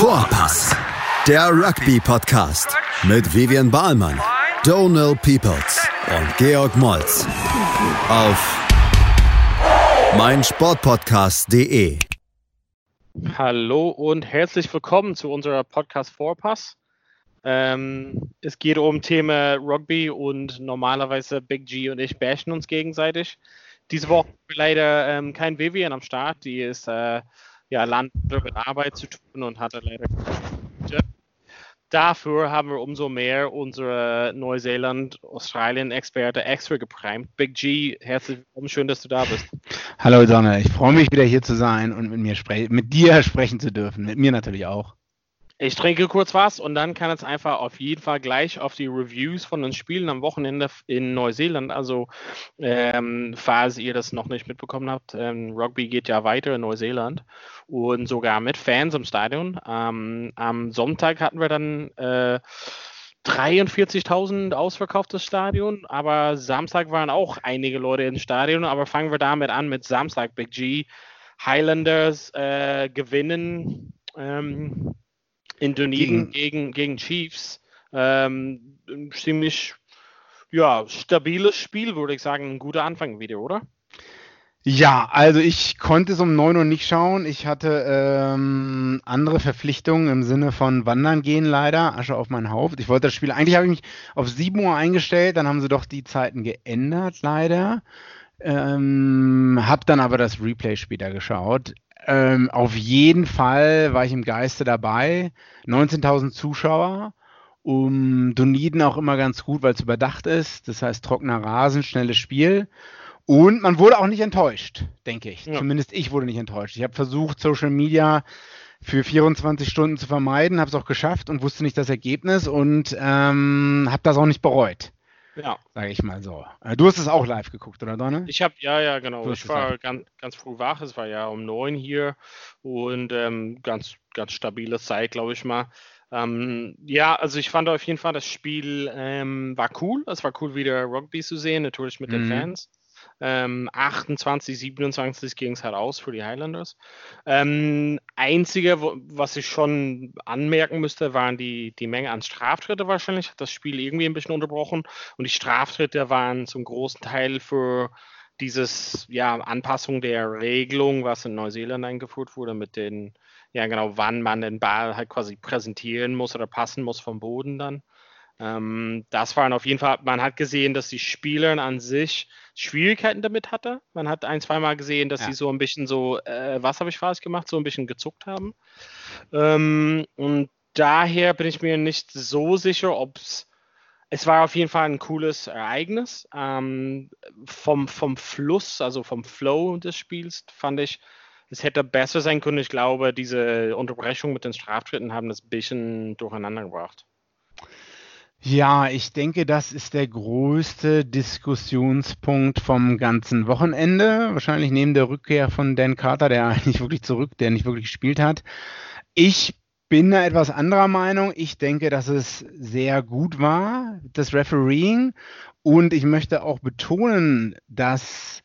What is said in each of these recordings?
Vorpass, der Rugby-Podcast mit Vivian Bahlmann, Donal Peoples und Georg Moltz auf meinsportpodcast.de. Hallo und herzlich willkommen zu unserer Podcast Vorpass. Ähm, es geht um Thema Rugby und normalerweise Big G und ich bashen uns gegenseitig. Diese Woche leider ähm, kein Vivian am Start, die ist äh, ja, Land mit Arbeit zu tun und hatte leider Dafür haben wir umso mehr unsere Neuseeland-Australien-Experte extra geprimt. Big G, herzlich willkommen, schön, dass du da bist. Hallo Donner, ich freue mich wieder hier zu sein und mit, mir mit dir sprechen zu dürfen. Mit mir natürlich auch. Ich trinke kurz was und dann kann es einfach auf jeden Fall gleich auf die Reviews von den Spielen am Wochenende in Neuseeland. Also, ähm, falls ihr das noch nicht mitbekommen habt, ähm, Rugby geht ja weiter in Neuseeland und sogar mit Fans im Stadion. Ähm, am Sonntag hatten wir dann äh, 43.000 ausverkauftes Stadion, aber Samstag waren auch einige Leute im Stadion. Aber fangen wir damit an mit Samstag. Big G Highlanders äh, gewinnen. Ähm, in Dunedin gegen, gegen Chiefs. Ähm, ein ziemlich ja, stabiles Spiel, würde ich sagen. Ein guter Anfang wieder, oder? Ja, also ich konnte es um 9 Uhr nicht schauen. Ich hatte ähm, andere Verpflichtungen im Sinne von Wandern gehen leider. Asche auf mein Haupt. Ich wollte das Spiel, eigentlich habe ich mich auf 7 Uhr eingestellt, dann haben sie doch die Zeiten geändert leider. Ähm, hab dann aber das Replay später geschaut. Ähm, auf jeden Fall war ich im Geiste dabei. 19.000 Zuschauer. Um Dunedin auch immer ganz gut, weil es überdacht ist. Das heißt, trockener Rasen, schnelles Spiel. Und man wurde auch nicht enttäuscht, denke ich. Ja. Zumindest ich wurde nicht enttäuscht. Ich habe versucht, Social Media für 24 Stunden zu vermeiden, habe es auch geschafft und wusste nicht das Ergebnis und ähm, habe das auch nicht bereut. Ja. Sage ich mal so. Äh, du hast es auch live geguckt, oder Donne? Ich habe, ja, ja, genau. Ich war ganz, ganz früh wach. Es war ja um neun hier und ähm, ganz, ganz stabile Zeit, glaube ich mal. Ähm, ja, also ich fand auf jeden Fall, das Spiel ähm, war cool. Es war cool, wieder Rugby zu sehen, natürlich mit mhm. den Fans. Ähm, 28, 27 ging es halt aus für die Highlanders. Ähm, einzige, wo, was ich schon anmerken müsste, waren die, die Menge an Straftritte wahrscheinlich. Hat das Spiel irgendwie ein bisschen unterbrochen. Und die Straftritte waren zum großen Teil für dieses ja, Anpassung der Regelung, was in Neuseeland eingeführt wurde, mit den, ja genau, wann man den Ball halt quasi präsentieren muss oder passen muss vom Boden dann. Ähm, das waren auf jeden Fall, man hat gesehen, dass die Spieler an sich Schwierigkeiten damit hatte. Man hat ein, zweimal gesehen, dass ja. sie so ein bisschen so, äh, was habe ich falsch gemacht, so ein bisschen gezuckt haben. Ähm, und daher bin ich mir nicht so sicher, ob es es war auf jeden Fall ein cooles Ereignis. Ähm, vom, vom Fluss, also vom Flow des Spiels, fand ich, es hätte besser sein können. Ich glaube, diese Unterbrechung mit den Straftritten haben das ein bisschen durcheinander gebracht. Ja, ich denke, das ist der größte Diskussionspunkt vom ganzen Wochenende. Wahrscheinlich neben der Rückkehr von Dan Carter, der eigentlich wirklich zurück, der nicht wirklich gespielt hat. Ich bin da etwas anderer Meinung. Ich denke, dass es sehr gut war, das Refereeing. Und ich möchte auch betonen, dass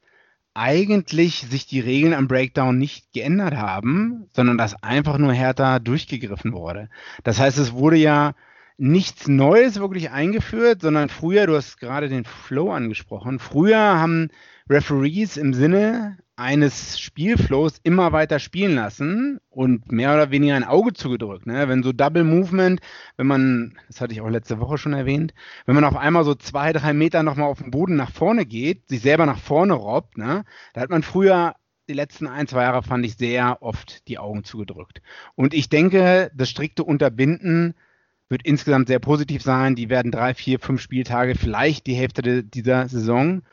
eigentlich sich die Regeln am Breakdown nicht geändert haben, sondern dass einfach nur härter durchgegriffen wurde. Das heißt, es wurde ja nichts Neues wirklich eingeführt, sondern früher, du hast gerade den Flow angesprochen, früher haben Referees im Sinne eines Spielflows immer weiter spielen lassen und mehr oder weniger ein Auge zugedrückt. Ne? Wenn so Double Movement, wenn man, das hatte ich auch letzte Woche schon erwähnt, wenn man auf einmal so zwei, drei Meter nochmal auf dem Boden nach vorne geht, sich selber nach vorne robbt, ne? da hat man früher die letzten ein, zwei Jahre fand ich sehr oft die Augen zugedrückt. Und ich denke, das strikte Unterbinden wird insgesamt sehr positiv sein. Die werden drei, vier, fünf Spieltage, vielleicht die Hälfte de, dieser Saison,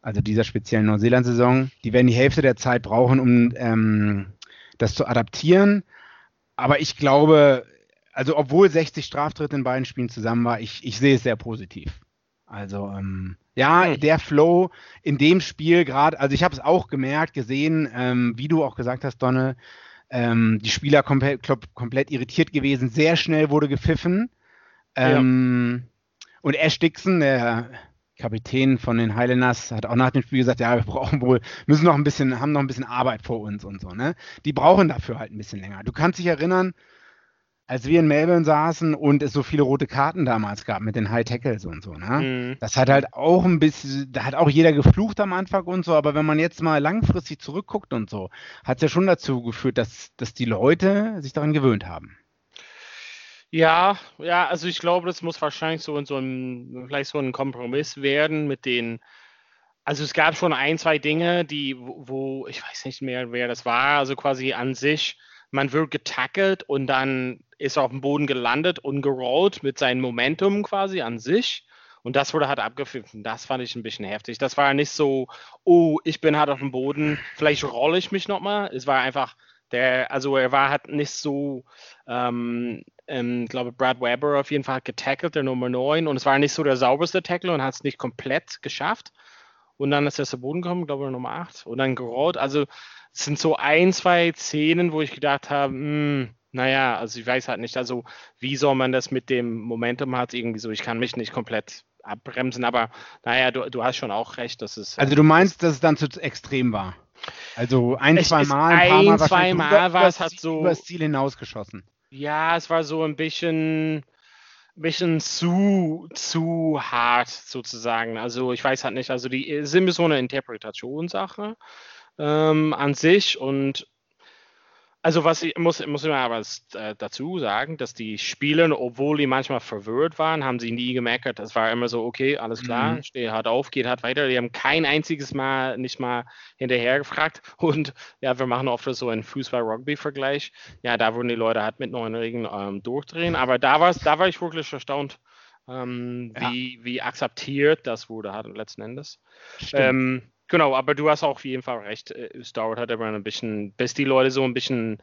also dieser speziellen Neuseeland-Saison, die werden die Hälfte der Zeit brauchen, um ähm, das zu adaptieren. Aber ich glaube, also obwohl 60 Straftritte in beiden Spielen zusammen war, ich, ich sehe es sehr positiv. Also ähm, ja, der Flow in dem Spiel gerade, also ich habe es auch gemerkt, gesehen, ähm, wie du auch gesagt hast, Donne, ähm, die Spieler komplett, komplett irritiert gewesen. Sehr schnell wurde gepfiffen. Ähm, ja. Und Ash Dixon, der Kapitän von den Highlanders, hat auch nach dem Spiel gesagt, ja, wir brauchen wohl, müssen noch ein bisschen, haben noch ein bisschen Arbeit vor uns und so, ne? Die brauchen dafür halt ein bisschen länger. Du kannst dich erinnern, als wir in Melbourne saßen und es so viele rote Karten damals gab mit den High Tackles und so, ne? Mhm. Das hat halt auch ein bisschen, da hat auch jeder geflucht am Anfang und so, aber wenn man jetzt mal langfristig zurückguckt und so, hat es ja schon dazu geführt, dass, dass die Leute sich daran gewöhnt haben. Ja, ja, also ich glaube, das muss wahrscheinlich so in so ein, vielleicht so ein Kompromiss werden mit den, also es gab schon ein, zwei Dinge, die, wo, ich weiß nicht mehr, wer das war, also quasi an sich, man wird getackelt und dann ist auf dem Boden gelandet und gerollt mit seinem Momentum quasi an sich. Und das wurde halt abgepfiffen. Das fand ich ein bisschen heftig. Das war nicht so, oh, ich bin halt auf dem Boden, vielleicht rolle ich mich nochmal. Es war einfach, der, also er war halt nicht so, ähm, ähm, glaube Brad Weber auf jeden Fall hat getackelt, der Nummer 9, und es war nicht so der sauberste Tackle und hat es nicht komplett geschafft. Und dann ist er zu Boden gekommen, glaube ich, Nummer 8, und dann gerollt. Also es sind so ein, zwei Szenen, wo ich gedacht habe, hm, naja, also ich weiß halt nicht, also wie soll man das mit dem Momentum hat, irgendwie so, ich kann mich nicht komplett abbremsen, aber naja, du, du hast schon auch recht, dass es. Also du meinst, dass es dann zu extrem war? Also ein, zwei Mal, ein, paar Mal, zwei Mal war es halt so über das Ziel hinausgeschossen. Ja, es war so ein bisschen, bisschen zu, zu hart sozusagen. Also ich weiß halt nicht, also die sind so eine Interpretationssache ähm, an sich und also was ich muss, muss ich aber äh, dazu sagen, dass die Spieler, obwohl die manchmal verwirrt waren, haben sie nie gemerkt. Es war immer so, okay, alles klar, mhm. stehe hart auf, geht hart weiter. Die haben kein einziges Mal nicht mal hinterher gefragt. Und ja, wir machen oft so einen Fußball-Rugby-Vergleich. Ja, da würden die Leute halt mit neuen Regeln ähm, durchdrehen. Aber da, da war ich wirklich erstaunt, ähm, wie, ja. wie akzeptiert das wurde hat letzten Endes. Ähm, Genau, aber du hast auch auf jeden Fall recht. Äh, es dauert halt immer ein bisschen, bis die Leute so ein bisschen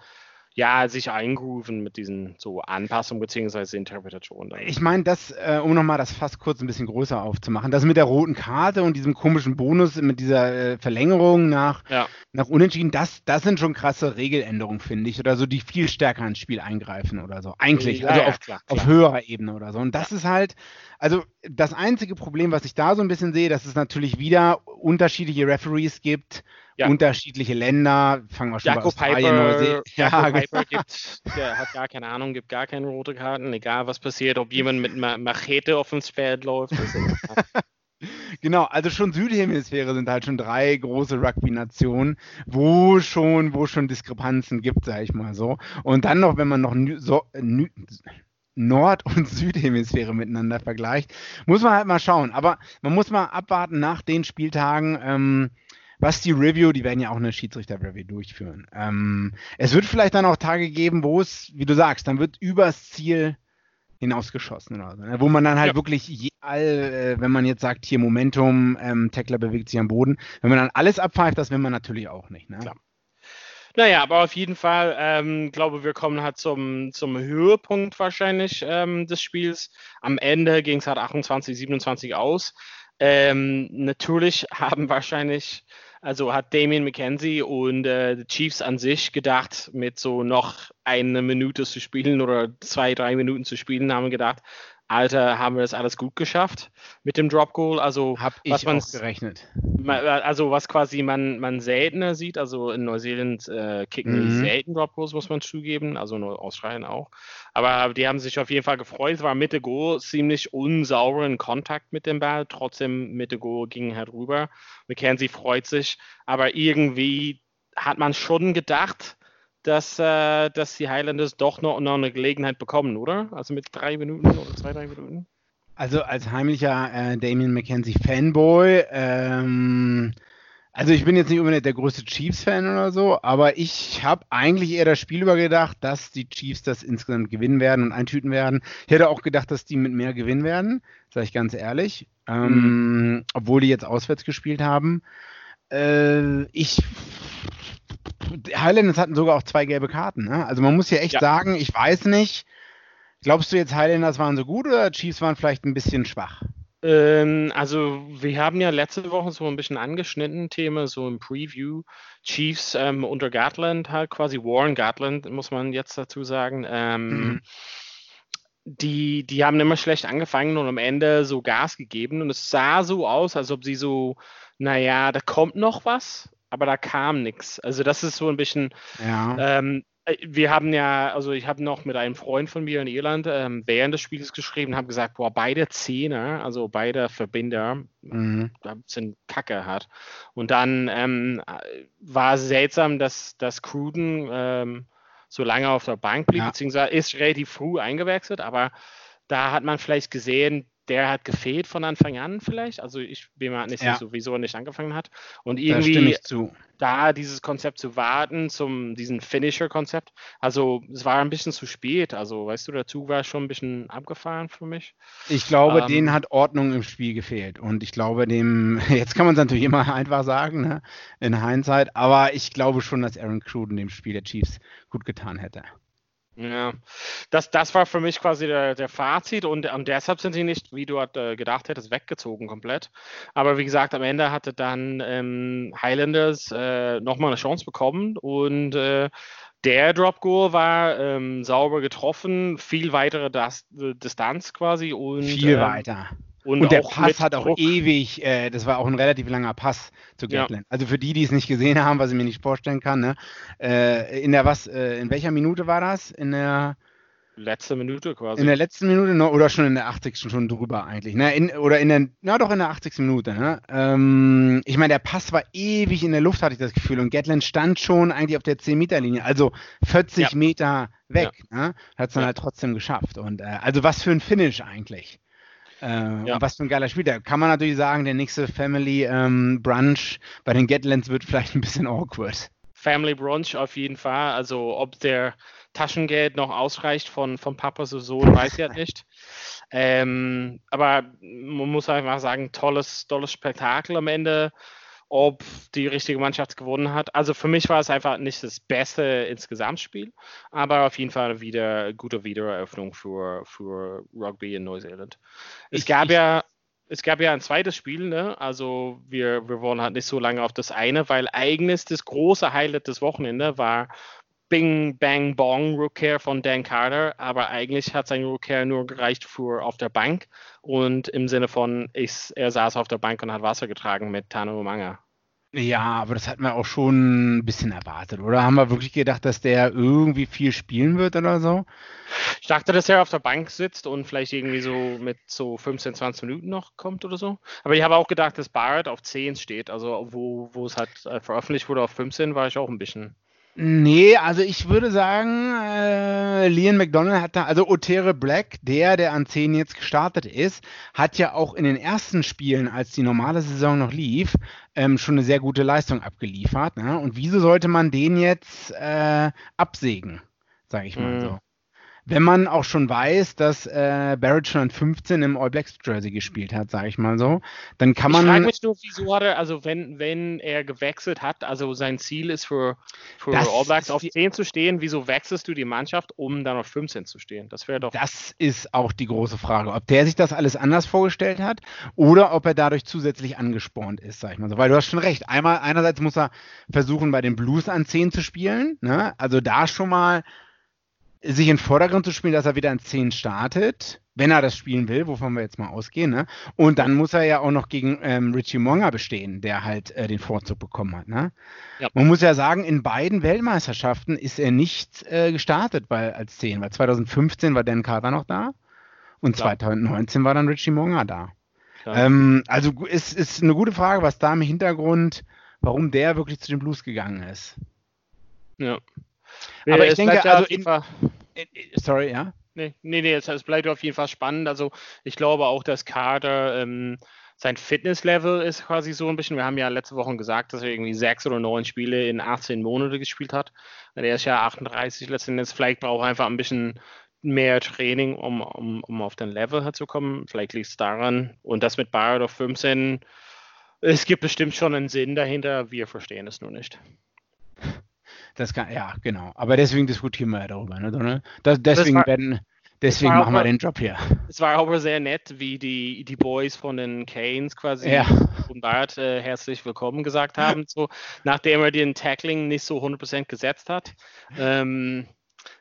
ja, sich eingrooven mit diesen so Anpassungen bzw. Interpretationen. Ich meine, das, äh, um nochmal das fast kurz ein bisschen größer aufzumachen, das mit der roten Karte und diesem komischen Bonus mit dieser äh, Verlängerung nach, ja. nach Unentschieden, das, das sind schon krasse Regeländerungen, finde ich, oder so, die viel stärker ins Spiel eingreifen oder so. Eigentlich, ja, also ja, auf, klar, klar. auf höherer Ebene oder so. Und das ist halt, also das einzige Problem, was ich da so ein bisschen sehe, dass es natürlich wieder unterschiedliche Referees gibt ja. unterschiedliche Länder, fangen wir schon Jakob bei Australien, Piper, ja, genau. Piper gibt, der hat gar keine Ahnung, gibt gar keine rote Karten, egal was passiert, ob jemand mit einer Machete auf dem Pferd läuft. genau, also schon Südhemisphäre sind halt schon drei große Rugby-Nationen, wo schon, wo schon Diskrepanzen gibt, sag ich mal so. Und dann noch, wenn man noch so, Nord- und Südhemisphäre miteinander vergleicht, muss man halt mal schauen. Aber man muss mal abwarten nach den Spieltagen. Ähm, was die Review, die werden ja auch eine Schiedsrichter-Review durchführen. Ähm, es wird vielleicht dann auch Tage geben, wo es, wie du sagst, dann wird übers Ziel hinausgeschossen oder so, ne? wo man dann halt ja. wirklich je, all, äh, wenn man jetzt sagt, hier Momentum, ähm, Tackler bewegt sich am Boden, wenn man dann alles abpfeift, das will man natürlich auch nicht. Ne? Klar. Naja, aber auf jeden Fall, ähm, glaube wir kommen halt zum, zum Höhepunkt wahrscheinlich ähm, des Spiels. Am Ende ging es halt 28, 27 aus. Ähm, natürlich haben wahrscheinlich also hat Damien McKenzie und äh, die Chiefs an sich gedacht, mit so noch eine Minute zu spielen oder zwei, drei Minuten zu spielen, haben gedacht, Alter, haben wir das alles gut geschafft mit dem Drop Goal. Also habe ich was man gerechnet. Also was quasi man, man seltener sieht. Also in Neuseeland äh, kicken mhm. selten Drop Goals, muss man zugeben. Also nur Australien auch. Aber die haben sich auf jeden Fall gefreut. Es war Mitte Goal ziemlich unsauberen Kontakt mit dem Ball. Trotzdem Mitte Goal ging halt rüber. McKenzie freut sich. Aber irgendwie hat man schon gedacht, dass, äh, dass die Highlanders doch noch, noch eine Gelegenheit bekommen, oder? Also mit drei Minuten oder zwei, drei Minuten? Also als heimlicher äh, Damien McKenzie Fanboy, ähm, also ich bin jetzt nicht unbedingt der größte Chiefs-Fan oder so, aber ich habe eigentlich eher das Spiel übergedacht, dass die Chiefs das insgesamt gewinnen werden und eintüten werden. Ich hätte auch gedacht, dass die mit mehr gewinnen werden, sage ich ganz ehrlich, ähm, mhm. obwohl die jetzt auswärts gespielt haben. Äh, ich Highlanders hatten sogar auch zwei gelbe Karten. Ne? Also man muss ja echt ja. sagen, ich weiß nicht, glaubst du jetzt Highlanders waren so gut oder Chiefs waren vielleicht ein bisschen schwach? Ähm, also wir haben ja letzte Woche so ein bisschen angeschnitten, Thema so im Preview. Chiefs ähm, unter Gatland halt quasi, Warren Gatland muss man jetzt dazu sagen. Ähm, mhm. Die, die haben immer schlecht angefangen und am Ende so Gas gegeben und es sah so aus, als ob sie so, naja, da kommt noch was, aber da kam nichts. Also das ist so ein bisschen, ja. ähm, Äh, wir haben ja, also ich habe noch mit einem Freund von mir in Irland ähm, während des Spiels geschrieben, habe gesagt, boah, beide Zähne, also beide Verbinder, mhm. sind Kacke hat. Und dann ähm, war es seltsam, dass, dass Cruden ähm, so lange auf der Bank blieb, ja. beziehungsweise ist relativ früh eingewechselt, aber da hat man vielleicht gesehen, der hat gefehlt von Anfang an vielleicht. Also ich bin mir nicht ja. sicher, wieso er nicht angefangen hat. Und irgendwie da dieses Konzept zu warten, zum diesen Finisher-Konzept. Also es war ein bisschen zu spät. Also weißt du, der Zug war schon ein bisschen abgefahren für mich. Ich glaube, ähm, denen hat Ordnung im Spiel gefehlt. Und ich glaube, dem, jetzt kann man es natürlich immer einfach sagen, ne, in Hindsight, aber ich glaube schon, dass Aaron Cruden dem Spiel der Chiefs gut getan hätte. Ja, das, das war für mich quasi der, der Fazit und, und deshalb sind sie nicht, wie du äh, gedacht hättest, weggezogen komplett. Aber wie gesagt, am Ende hatte dann ähm, Highlanders äh, nochmal eine Chance bekommen und äh, der Drop Goal war ähm, sauber getroffen, viel weitere das, Distanz quasi und viel ähm, weiter. Und, und der Pass hat auch Druck. ewig, äh, das war auch ein relativ langer Pass zu Gatland. Ja. Also für die, die es nicht gesehen haben, was ich mir nicht vorstellen kann, ne? Äh, in der was, äh, in welcher Minute war das? In der letzte Minute quasi. In der letzten Minute noch, oder schon in der 80. schon drüber eigentlich. Ne? In, oder in der, na doch in der 80. Minute. Ne? Ähm, ich meine, der Pass war ewig in der Luft, hatte ich das Gefühl. Und Gatland stand schon eigentlich auf der 10-Meter-Linie, also 40 ja. Meter weg. Ja. Ne? Hat es dann ja. halt trotzdem geschafft. Und äh, also was für ein Finish eigentlich. Äh, ja. was für ein geiler Spiel. Da kann man natürlich sagen, der nächste Family ähm, Brunch bei den Gatlands wird vielleicht ein bisschen awkward. Family Brunch auf jeden Fall. Also ob der Taschengeld noch ausreicht von, von Papa zu Sohn, weiß ich ja nicht. Ähm, aber man muss einfach sagen, tolles, tolles Spektakel am Ende ob die richtige Mannschaft gewonnen hat. Also für mich war es einfach nicht das beste Insgesamtspiel, aber auf jeden Fall wieder eine gute Wiedereröffnung für, für Rugby in Neuseeland. Es ich, gab ich, ja es gab ja ein zweites Spiel, ne? also wir, wir wollen halt nicht so lange auf das eine, weil eigentlich das große Highlight des Wochenende war Bing Bang Bong Rückkehr von Dan Carter, aber eigentlich hat sein Rückkehr nur gereicht für auf der Bank und im Sinne von, ich, er saß auf der Bank und hat Wasser getragen mit Tano Manga. Ja, aber das hatten wir auch schon ein bisschen erwartet, oder? Haben wir wirklich gedacht, dass der irgendwie viel spielen wird oder so? Ich dachte, dass er auf der Bank sitzt und vielleicht irgendwie so mit so 15, 20 Minuten noch kommt oder so. Aber ich habe auch gedacht, dass Barrett auf 10 steht. Also wo, wo es halt äh, veröffentlicht wurde auf 15, war ich auch ein bisschen Nee, also ich würde sagen, äh, Liam McDonald hat da, also Otere Black, der, der an 10 jetzt gestartet ist, hat ja auch in den ersten Spielen, als die normale Saison noch lief, ähm, schon eine sehr gute Leistung abgeliefert. Ne? Und wieso sollte man den jetzt äh, absägen, sage ich mal mhm. so? Wenn man auch schon weiß, dass äh, Barrett schon an 15 im All Blacks Jersey gespielt hat, sage ich mal so, dann kann man. Ich frage mich nur, wieso hat er, also wenn, wenn er gewechselt hat, also sein Ziel ist für, für All Blacks auf 10 zu stehen, wieso wechselst du die Mannschaft, um dann auf 15 zu stehen? Das wäre doch. Das ist auch die große Frage, ob der sich das alles anders vorgestellt hat oder ob er dadurch zusätzlich angespornt ist, sag ich mal so. Weil du hast schon recht. Einmal, einerseits muss er versuchen, bei den Blues an 10 zu spielen, ne? also da schon mal sich in den Vordergrund zu spielen, dass er wieder in 10 startet, wenn er das spielen will, wovon wir jetzt mal ausgehen. Ne? Und dann muss er ja auch noch gegen ähm, Richie Monga bestehen, der halt äh, den Vorzug bekommen hat. Ne? Ja. Man muss ja sagen, in beiden Weltmeisterschaften ist er nicht äh, gestartet weil, als 10, weil 2015 war Dan Carter noch da und Klar. 2019 war dann Richie Monga da. Ähm, also es ist eine gute Frage, was da im Hintergrund, warum der wirklich zu den Blues gegangen ist. Ja. Aber ich denke, also in, in, sorry, ja? Nee, nee, nee es, bleibt auf jeden Fall spannend. Also ich glaube auch, dass Kader ähm, sein Fitnesslevel ist quasi so ein bisschen. Wir haben ja letzte Woche gesagt, dass er irgendwie sechs oder neun Spiele in 18 Monate gespielt hat. Er ist ja 38 letztendlich. Vielleicht braucht er einfach ein bisschen mehr Training, um, um, um auf den Level zu kommen. Vielleicht liegt es daran. Und das mit Barrett auf 15, es gibt bestimmt schon einen Sinn dahinter. Wir verstehen es nur nicht. Das kann, ja, genau. Aber deswegen diskutieren wir ja darüber, ne, Das, deswegen war, werden, deswegen machen wir den Job hier. Es war aber sehr nett, wie die, die Boys von den Canes quasi ja. und Bart äh, herzlich willkommen gesagt haben, so, nachdem er den Tackling nicht so 100% gesetzt hat. Ähm,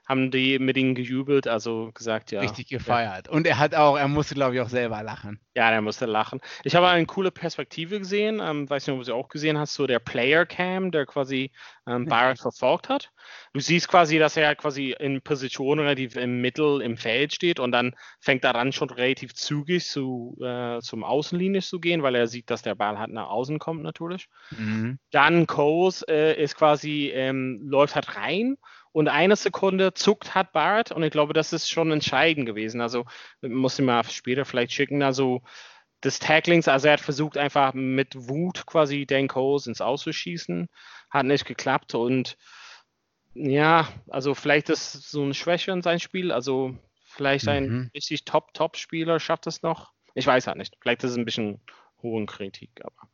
haben die mit ihm gejubelt, also gesagt, ja. Richtig gefeiert. Ja. Und er hat auch, er musste, glaube ich, auch selber lachen. Ja, er musste lachen. Ich habe eine coole Perspektive gesehen, ähm, weiß nicht, ob du sie auch gesehen hast, so der Player Cam, der quasi ähm, Barrett verfolgt hat. Du siehst quasi, dass er quasi in Position relativ im Mittel im Feld steht und dann fängt er dann schon relativ zügig zu, äh, zum Außenlinie zu gehen, weil er sieht, dass der Ball halt nach außen kommt natürlich. Mhm. Dann Coles äh, ist quasi, ähm, läuft halt rein und eine Sekunde zuckt hat Barrett und ich glaube, das ist schon entscheidend gewesen. Also muss ich mal später vielleicht schicken. Also des Tacklings, also er hat versucht einfach mit Wut quasi Dan Coles ins Auszuschießen, hat nicht geklappt und ja, also vielleicht ist so eine Schwäche in seinem Spiel, also vielleicht ein mhm. richtig Top-Top-Spieler schafft es noch. Ich weiß halt nicht, vielleicht ist es ein bisschen hohen Kritik, aber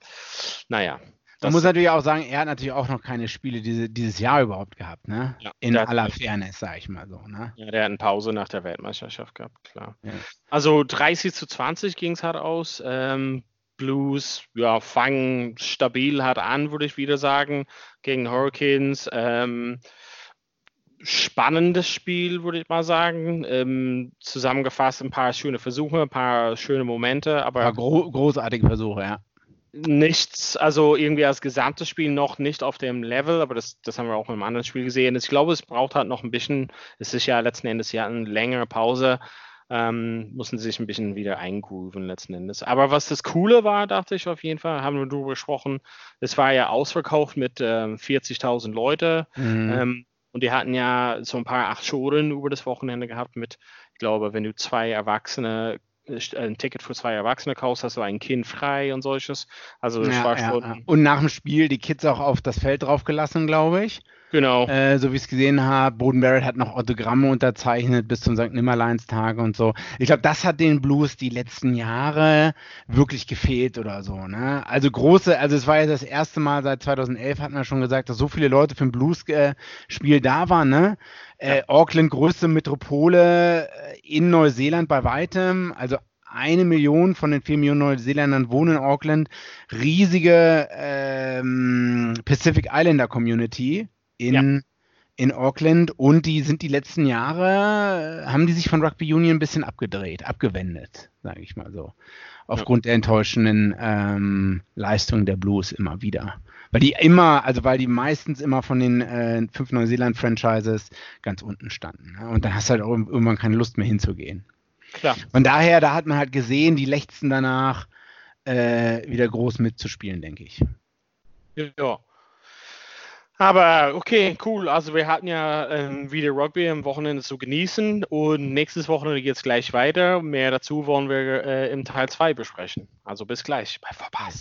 naja. Man muss natürlich auch sagen, er hat natürlich auch noch keine Spiele diese, dieses Jahr überhaupt gehabt, ne? Ja, In aller Fairness, sag ich mal so, ne? Ja, der hat eine Pause nach der Weltmeisterschaft gehabt, klar. Ja. Also 30 zu 20 ging es halt aus. Ähm, Blues, ja, fangen stabil hart an, würde ich wieder sagen, gegen Hurricanes. Ähm, spannendes Spiel, würde ich mal sagen. Ähm, zusammengefasst ein paar schöne Versuche, ein paar schöne Momente, aber. Gro großartige Versuche, ja nichts, also irgendwie als gesamtes Spiel noch nicht auf dem Level, aber das, das haben wir auch im anderen Spiel gesehen. Ich glaube, es braucht halt noch ein bisschen, es ist ja letzten Endes ja eine längere Pause, ähm, mussten sie sich ein bisschen wieder eingrooven letzten Endes. Aber was das Coole war, dachte ich auf jeden Fall, haben wir darüber gesprochen, es war ja ausverkauft mit ähm, 40.000 Leute mhm. ähm, und die hatten ja so ein paar Acht-Schulen über das Wochenende gehabt mit, ich glaube, wenn du zwei Erwachsene ein Ticket für zwei Erwachsene kaufst, hast du ein Kind frei und solches. Also ja, schon. Ja. Und nach dem Spiel die Kids auch auf das Feld draufgelassen, glaube ich. Genau. Äh, so wie ich es gesehen habe, Boden Barrett hat noch Autogramme unterzeichnet bis zum St. Nimmerleins-Tage und so. Ich glaube, das hat den Blues die letzten Jahre wirklich gefehlt oder so. Ne? Also große, also es war ja das erste Mal seit 2011, hatten wir schon gesagt, dass so viele Leute für ein Blues-Spiel da waren. Ne? Äh, Auckland, größte Metropole äh, in Neuseeland bei weitem. Also eine Million von den vier Millionen Neuseeländern wohnen in Auckland. Riesige ähm, Pacific Islander Community in, ja. in Auckland und die sind die letzten Jahre, haben die sich von Rugby Union ein bisschen abgedreht, abgewendet, sage ich mal so. Aufgrund ja. der enttäuschenden ähm, Leistungen der Blues immer wieder. Weil die immer, also weil die meistens immer von den äh, fünf Neuseeland-Franchises ganz unten standen. Ne? Und dann hast du halt auch irgendwann keine Lust mehr hinzugehen. Klar. Von daher, da hat man halt gesehen, die lechzen danach, äh, wieder groß mitzuspielen, denke ich. Ja. Aber okay, cool. Also wir hatten ja ähm, wieder Rugby am Wochenende zu genießen und nächstes Wochenende geht es gleich weiter. Mehr dazu wollen wir äh, im Teil 2 besprechen. Also bis gleich bei Verpass.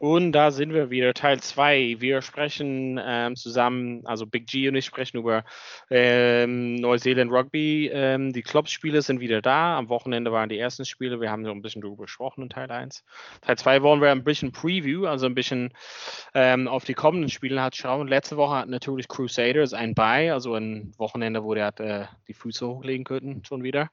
Und da sind wir wieder, Teil 2. Wir sprechen ähm, zusammen, also Big G und ich sprechen über ähm, Neuseeland Rugby. Ähm, die Clubspiele sind wieder da. Am Wochenende waren die ersten Spiele. Wir haben so ein bisschen darüber gesprochen in Teil 1. Teil 2 wollen wir ein bisschen Preview, also ein bisschen ähm, auf die kommenden Spiele hat schauen. Letzte Woche hat natürlich Crusaders ein Bye, also ein Wochenende, wo der äh, die Füße hochlegen könnten, schon wieder.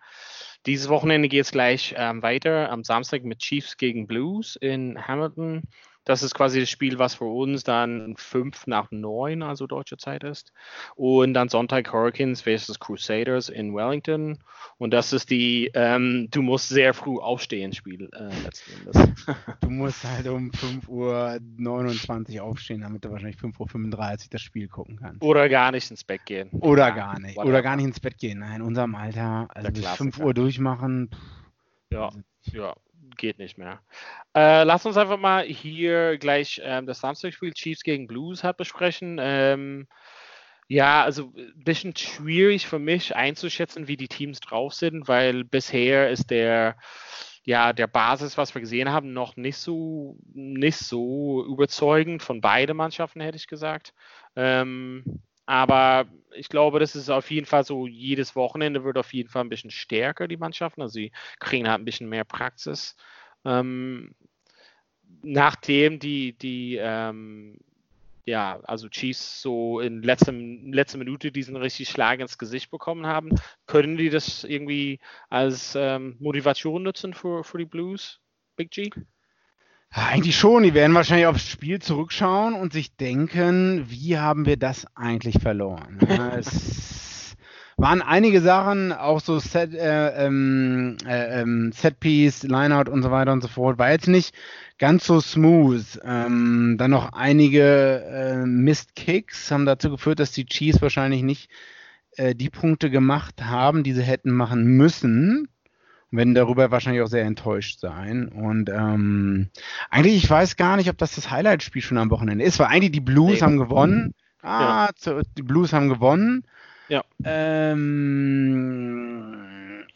Dieses Wochenende geht es gleich ähm, weiter am Samstag mit Chiefs gegen Blues in Hamilton. Das ist quasi das Spiel, was für uns dann fünf nach neun, also deutsche Zeit ist. Und dann Sonntag Hurricanes versus Crusaders in Wellington. Und das ist die, ähm, du musst sehr früh aufstehen Spiel äh, letzten Endes. du musst halt um 5.29 Uhr aufstehen, damit du wahrscheinlich 5.35 Uhr das Spiel gucken kannst. Oder gar nicht ins Bett gehen. Oder ja, gar nicht. Oder gar nicht ins Bett gehen. Nein, in unserem Alter, also bis 5 Uhr durchmachen. Pff, ja, ja geht nicht mehr. Äh, lass uns einfach mal hier gleich ähm, das Samstagspiel Chiefs gegen Blues hat besprechen. Ähm, ja, also ein bisschen schwierig für mich einzuschätzen, wie die Teams drauf sind, weil bisher ist der ja, der Basis, was wir gesehen haben, noch nicht so, nicht so überzeugend von beiden Mannschaften, hätte ich gesagt. Ähm, aber ich glaube, das ist auf jeden Fall so, jedes Wochenende wird auf jeden Fall ein bisschen stärker, die Mannschaften. Also sie kriegen halt ein bisschen mehr Praxis. Ähm, nachdem die, die ähm, ja, also Chiefs so in letzter, letzter Minute diesen richtig Schlag ins Gesicht bekommen haben, können die das irgendwie als ähm, Motivation nutzen für, für die Blues, Big G? Eigentlich schon. Die werden wahrscheinlich aufs Spiel zurückschauen und sich denken, wie haben wir das eigentlich verloren? es waren einige Sachen, auch so Set, äh, ähm, äh, ähm, Setpiece, Lineout und so weiter und so fort. War jetzt nicht ganz so smooth. Ähm, dann noch einige äh, Missed Kicks haben dazu geführt, dass die Chiefs wahrscheinlich nicht äh, die Punkte gemacht haben, die sie hätten machen müssen und werden darüber wahrscheinlich auch sehr enttäuscht sein. Und ähm, eigentlich, ich weiß gar nicht, ob das das Highlight-Spiel schon am Wochenende ist, weil eigentlich die Blues nee. haben gewonnen. Ah, ja. die Blues haben gewonnen. Ja. Ähm,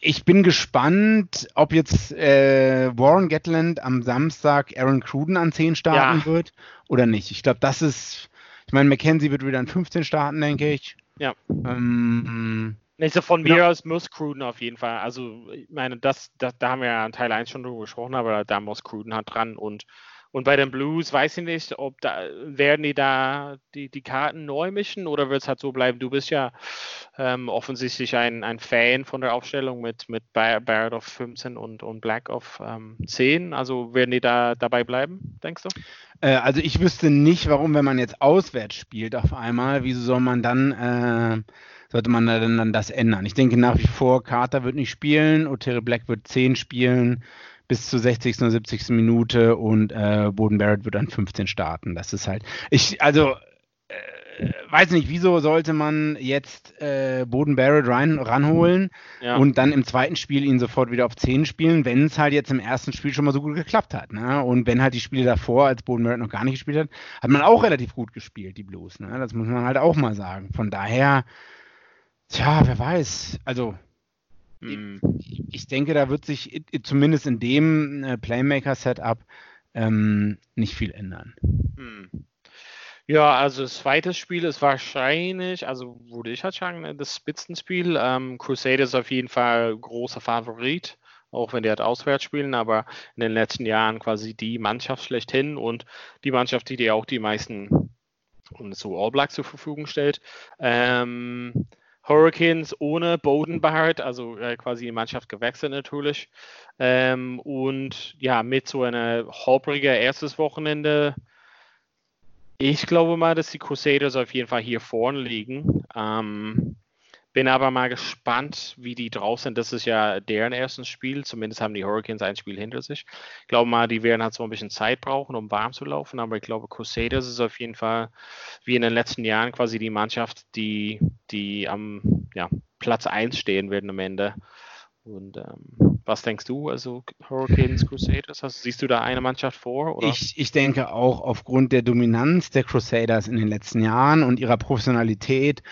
ich bin gespannt, ob jetzt äh, Warren Gatland am Samstag Aaron Cruden an 10 starten ja. wird oder nicht. Ich glaube, das ist, ich meine, McKenzie wird wieder an 15 starten, denke ich. Ja. Ähm, nicht so von mir ja. aus muss Cruden auf jeden Fall. Also, ich meine, das, das, da haben wir ja in Teil 1 schon drüber gesprochen, aber da muss Cruden halt dran und und bei den Blues weiß ich nicht, ob da werden die da die, die Karten neu mischen oder wird es halt so bleiben? Du bist ja ähm, offensichtlich ein, ein Fan von der Aufstellung mit, mit Barrett auf 15 und, und Black auf ähm, 10. Also werden die da dabei bleiben, denkst du? Äh, also ich wüsste nicht, warum, wenn man jetzt auswärts spielt auf einmal, wieso soll man dann äh, sollte man dann, dann das ändern. Ich denke nach wie vor, Carter wird nicht spielen, Otere Black wird 10 spielen bis zur 60. oder 70. Minute und äh, Boden Barrett wird dann 15 starten. Das ist halt, ich, also äh, weiß nicht, wieso sollte man jetzt äh, Boden Barrett rein, ranholen ja. und dann im zweiten Spiel ihn sofort wieder auf 10 spielen, wenn es halt jetzt im ersten Spiel schon mal so gut geklappt hat. Ne? Und wenn halt die Spiele davor, als Boden Barrett noch gar nicht gespielt hat, hat man auch relativ gut gespielt, die Blues. Ne? Das muss man halt auch mal sagen. Von daher, Tja, wer weiß. Also, mm. ich, denke, da wird sich zumindest in dem äh, Playmaker-Setup ähm, nicht viel ändern. Mm. Ja, also das zweite Spiel ist wahrscheinlich, also würde ich halt sagen, ne, das Spitzenspiel. Ähm, Crusader ist auf jeden Fall großer Favorit, auch wenn die halt auswärts spielen, aber in den letzten Jahren quasi die Mannschaft schlechthin und die Mannschaft, die dir auch die meisten und so All Blacks zur Verfügung stellt. Ähm, Hurricanes ohne Bowden Barrett, also äh, quasi die Mannschaft gewechselt natürlich. Ähm, und ja, mit so einer holpriger erstes Wochenende. Ich glaube mal, dass die Crusaders auf jeden Fall hier vorne liegen. Ähm, bin aber mal gespannt, wie die drauf sind. Das ist ja deren erstes Spiel. Zumindest haben die Hurricanes ein Spiel hinter sich. Ich glaube mal, die werden halt so ein bisschen Zeit brauchen, um warm zu laufen. Aber ich glaube, Crusaders ist auf jeden Fall wie in den letzten Jahren quasi die Mannschaft, die, die am ja, Platz 1 stehen werden am Ende. Und ähm, was denkst du? Also Hurricanes, Crusaders, hast, siehst du da eine Mannschaft vor? Oder? Ich, ich denke auch aufgrund der Dominanz der Crusaders in den letzten Jahren und ihrer Professionalität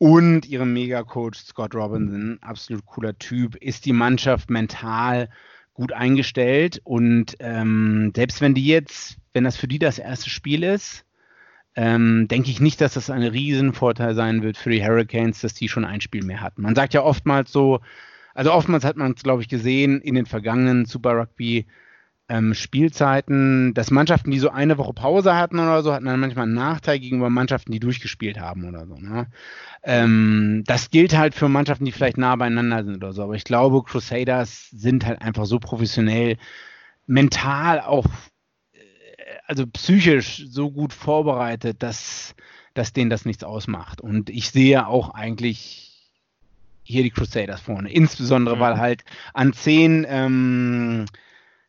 und ihrem Mega-Coach Scott Robinson, absolut cooler Typ, ist die Mannschaft mental gut eingestellt. Und ähm, selbst wenn die jetzt, wenn das für die das erste Spiel ist, ähm, denke ich nicht, dass das ein Riesenvorteil sein wird für die Hurricanes, dass die schon ein Spiel mehr hatten. Man sagt ja oftmals so, also oftmals hat man es, glaube ich, gesehen in den vergangenen Super Rugby ähm, Spielzeiten, dass Mannschaften, die so eine Woche Pause hatten oder so, hatten dann manchmal einen Nachteil gegenüber Mannschaften, die durchgespielt haben oder so. Ne? Ähm, das gilt halt für Mannschaften, die vielleicht nah beieinander sind oder so. Aber ich glaube, Crusaders sind halt einfach so professionell, mental auch, äh, also psychisch so gut vorbereitet, dass, dass denen das nichts ausmacht. Und ich sehe auch eigentlich hier die Crusaders vorne. Insbesondere, mhm. weil halt an zehn ähm,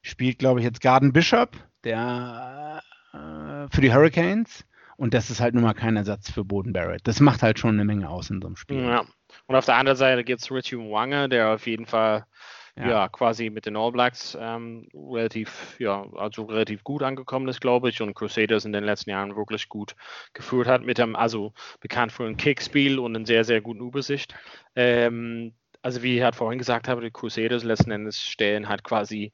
spielt, glaube ich, jetzt Garden Bishop, der äh, für die Hurricanes. Und das ist halt nun mal kein Ersatz für Boden Barrett. Das macht halt schon eine Menge aus in so einem Spiel. Ja. Und auf der anderen Seite gibt es Richie Mwange, der auf jeden Fall ja. ja, quasi mit den All Blacks ähm, relativ, ja, also relativ gut angekommen ist, glaube ich, und Crusaders in den letzten Jahren wirklich gut geführt hat, mit einem, also bekannt für ein Kickspiel und eine sehr, sehr guten Übersicht. Ähm, also wie ich halt vorhin gesagt habe, die Crusaders letzten Endes stellen halt quasi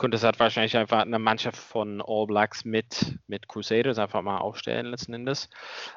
könnte es halt wahrscheinlich einfach eine Mannschaft von All Blacks mit, mit Crusaders einfach mal aufstellen, letzten Endes.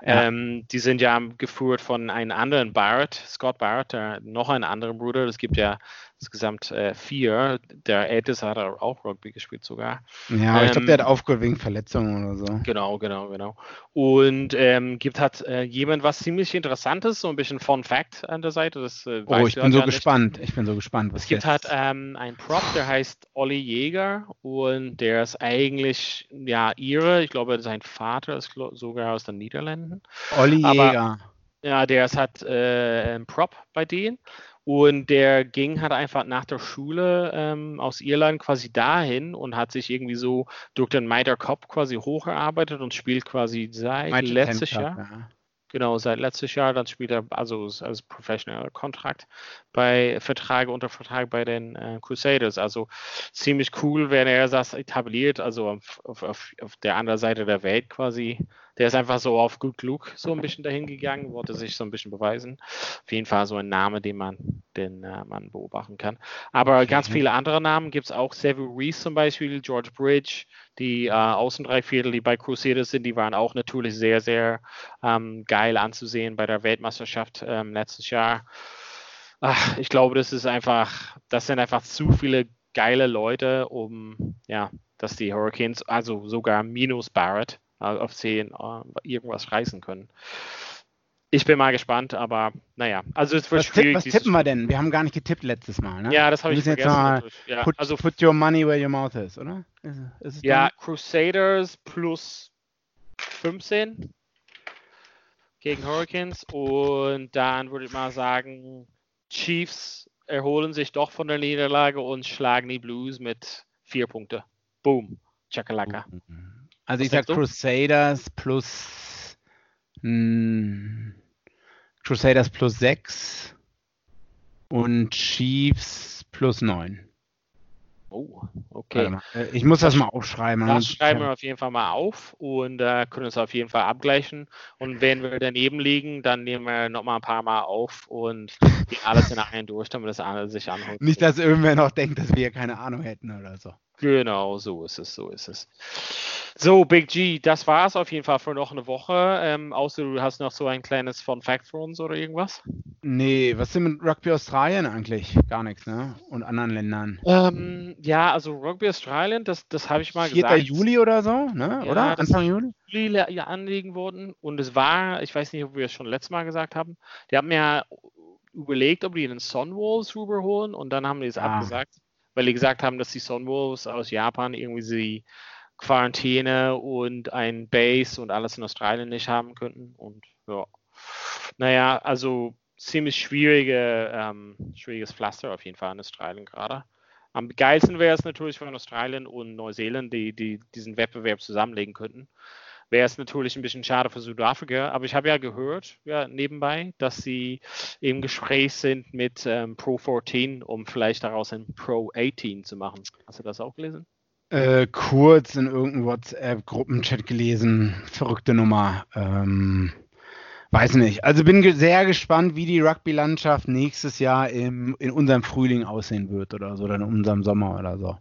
Ja. Ähm, die sind ja geführt von einem anderen Barrett, Scott Barrett, noch ein anderer Bruder. Es gibt ja insgesamt äh, vier. Der älteste hat auch Rugby gespielt sogar. Ja, ähm, ich glaube, der hat aufgehört wegen Verletzungen oder so. Genau, genau, genau. Und ähm, gibt hat äh, jemand was ziemlich Interessantes, so ein bisschen Fun Fact an der Seite. Das, äh, oh, ich bin so gespannt. Ich bin so gespannt. Was es gibt halt ähm, einen Prop, der heißt Olli Jäger und der ist eigentlich ja ihre. Ich glaube, sein Vater ist sogar aus den Niederlanden. Olli Jäger. Ja, der ist halt äh, ein Prop bei denen. Und der ging halt einfach nach der Schule ähm, aus Irland quasi dahin und hat sich irgendwie so durch den Mitre Cup quasi hochgearbeitet und spielt quasi seit letztes Jahr. Ja. Genau, seit letztes Jahr, dann spielt er also als Professional Contract bei Vertrag unter Vertrag bei den äh, Crusaders. Also ziemlich cool, wenn er das etabliert, also auf, auf, auf der anderen Seite der Welt quasi der ist einfach so auf Good Look so ein bisschen dahin gegangen, wollte sich so ein bisschen beweisen. Auf jeden Fall so ein Name, den man, den äh, man beobachten kann. Aber ganz viele andere Namen gibt es auch. Sevu Reese zum Beispiel, George Bridge, die äh, Außendreiviertel, die bei Crusaders sind, die waren auch natürlich sehr, sehr ähm, geil anzusehen bei der Weltmeisterschaft ähm, letztes Jahr. Ach, ich glaube, das ist einfach, das sind einfach zu viele geile Leute, um ja, dass die Hurricanes, also sogar minus Barrett, auf 10 äh, irgendwas reißen können. Ich bin mal gespannt, aber naja, also es wird was schwierig. Tipp, was tippen wir denn? Wir haben gar nicht getippt letztes Mal, ne? Ja, das habe ich vergessen. Jetzt mal ja, put, also, put your money where your mouth is, oder? Ist, ist ja, dann? Crusaders plus 15 gegen Hurricanes und dann würde ich mal sagen, Chiefs erholen sich doch von der Niederlage und schlagen die Blues mit vier Punkte. Boom. Chakalaka. Mhm. Also Was ich sag Crusaders plus mh, hm, Crusaders plus 6 und Chiefs plus 9. Oh, okay. Äh, ich muss das, das mal aufschreiben. Das schreiben wir auf jeden Fall mal auf und äh, können es auf jeden Fall abgleichen. Und wenn wir daneben liegen, dann nehmen wir nochmal ein paar Mal auf und gehen alles in einen durch, damit das andere sich anholt. Nicht, dass irgendwer noch denkt, dass wir keine Ahnung hätten oder so. Genau, so ist es, so ist es. So, Big G, das war es auf jeden Fall für noch eine Woche. Ähm, außer du hast noch so ein kleines Fun Fact für uns oder irgendwas? Nee, was sind mit Rugby Australien eigentlich? Gar nichts, ne? Und anderen Ländern. Ähm, ja, also Rugby Australien, das, das habe ich mal 4. gesagt. 4. Juli oder so, ne? Ja, oder? Anfang Juli? Juli ja, anlegen wurden. Und es war, ich weiß nicht, ob wir es schon letztes Mal gesagt haben, die haben ja überlegt, ob die den Sunwolves rüberholen und dann haben die es ah. abgesagt, weil die gesagt haben, dass die Sunwolves aus Japan irgendwie sie Quarantäne und ein Base und alles in Australien nicht haben könnten. Und ja, naja, also ziemlich schwierige, ähm, schwieriges Pflaster auf jeden Fall in Australien gerade. Am geilsten wäre es natürlich, wenn Australien und Neuseeland die, die diesen Wettbewerb zusammenlegen könnten. Wäre es natürlich ein bisschen schade für Südafrika, aber ich habe ja gehört, ja, nebenbei, dass sie im Gespräch sind mit ähm, Pro 14, um vielleicht daraus ein Pro 18 zu machen. Hast du das auch gelesen? äh, kurz in irgendeinem WhatsApp-Gruppenchat gelesen. Verrückte Nummer. Ähm, weiß nicht. Also bin sehr gespannt, wie die Rugby-Landschaft nächstes Jahr im, in unserem Frühling aussehen wird oder so, oder in unserem Sommer oder so.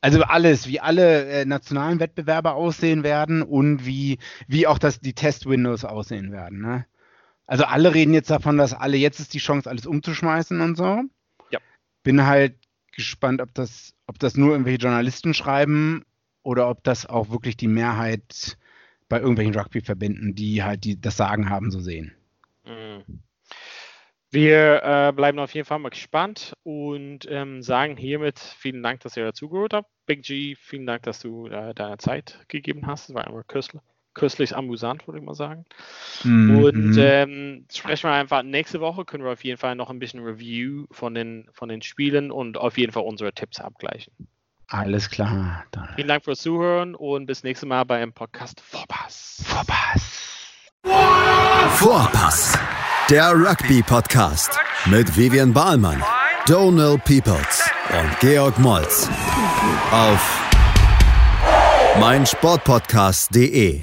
Also alles, wie alle äh, nationalen Wettbewerbe aussehen werden und wie, wie auch das, die Test-Windows aussehen werden. Ne? Also alle reden jetzt davon, dass alle jetzt ist die Chance, alles umzuschmeißen und so. Ja. Bin halt gespannt, ob das, ob das nur irgendwelche Journalisten schreiben oder ob das auch wirklich die Mehrheit bei irgendwelchen Rugby-Verbänden, die halt die, das Sagen haben, so sehen. Mhm. Wir äh, bleiben auf jeden Fall mal gespannt und ähm, sagen hiermit vielen Dank, dass ihr dazugehört habt. Big G, vielen Dank, dass du äh, deine Zeit gegeben hast. Es war immer köstlich köstlich amüsant, würde ich mal sagen. Mhm. Und ähm, sprechen wir einfach nächste Woche, können wir auf jeden Fall noch ein bisschen Review von den, von den Spielen und auf jeden Fall unsere Tipps abgleichen. Alles klar. Dann. Vielen Dank fürs Zuhören und bis nächstes Mal beim Podcast Vorpass. Vorpass. Vorpass. Der Rugby-Podcast mit Vivian Bahlmann, Donald Peoples und Georg Moltz auf meinsportpodcast.de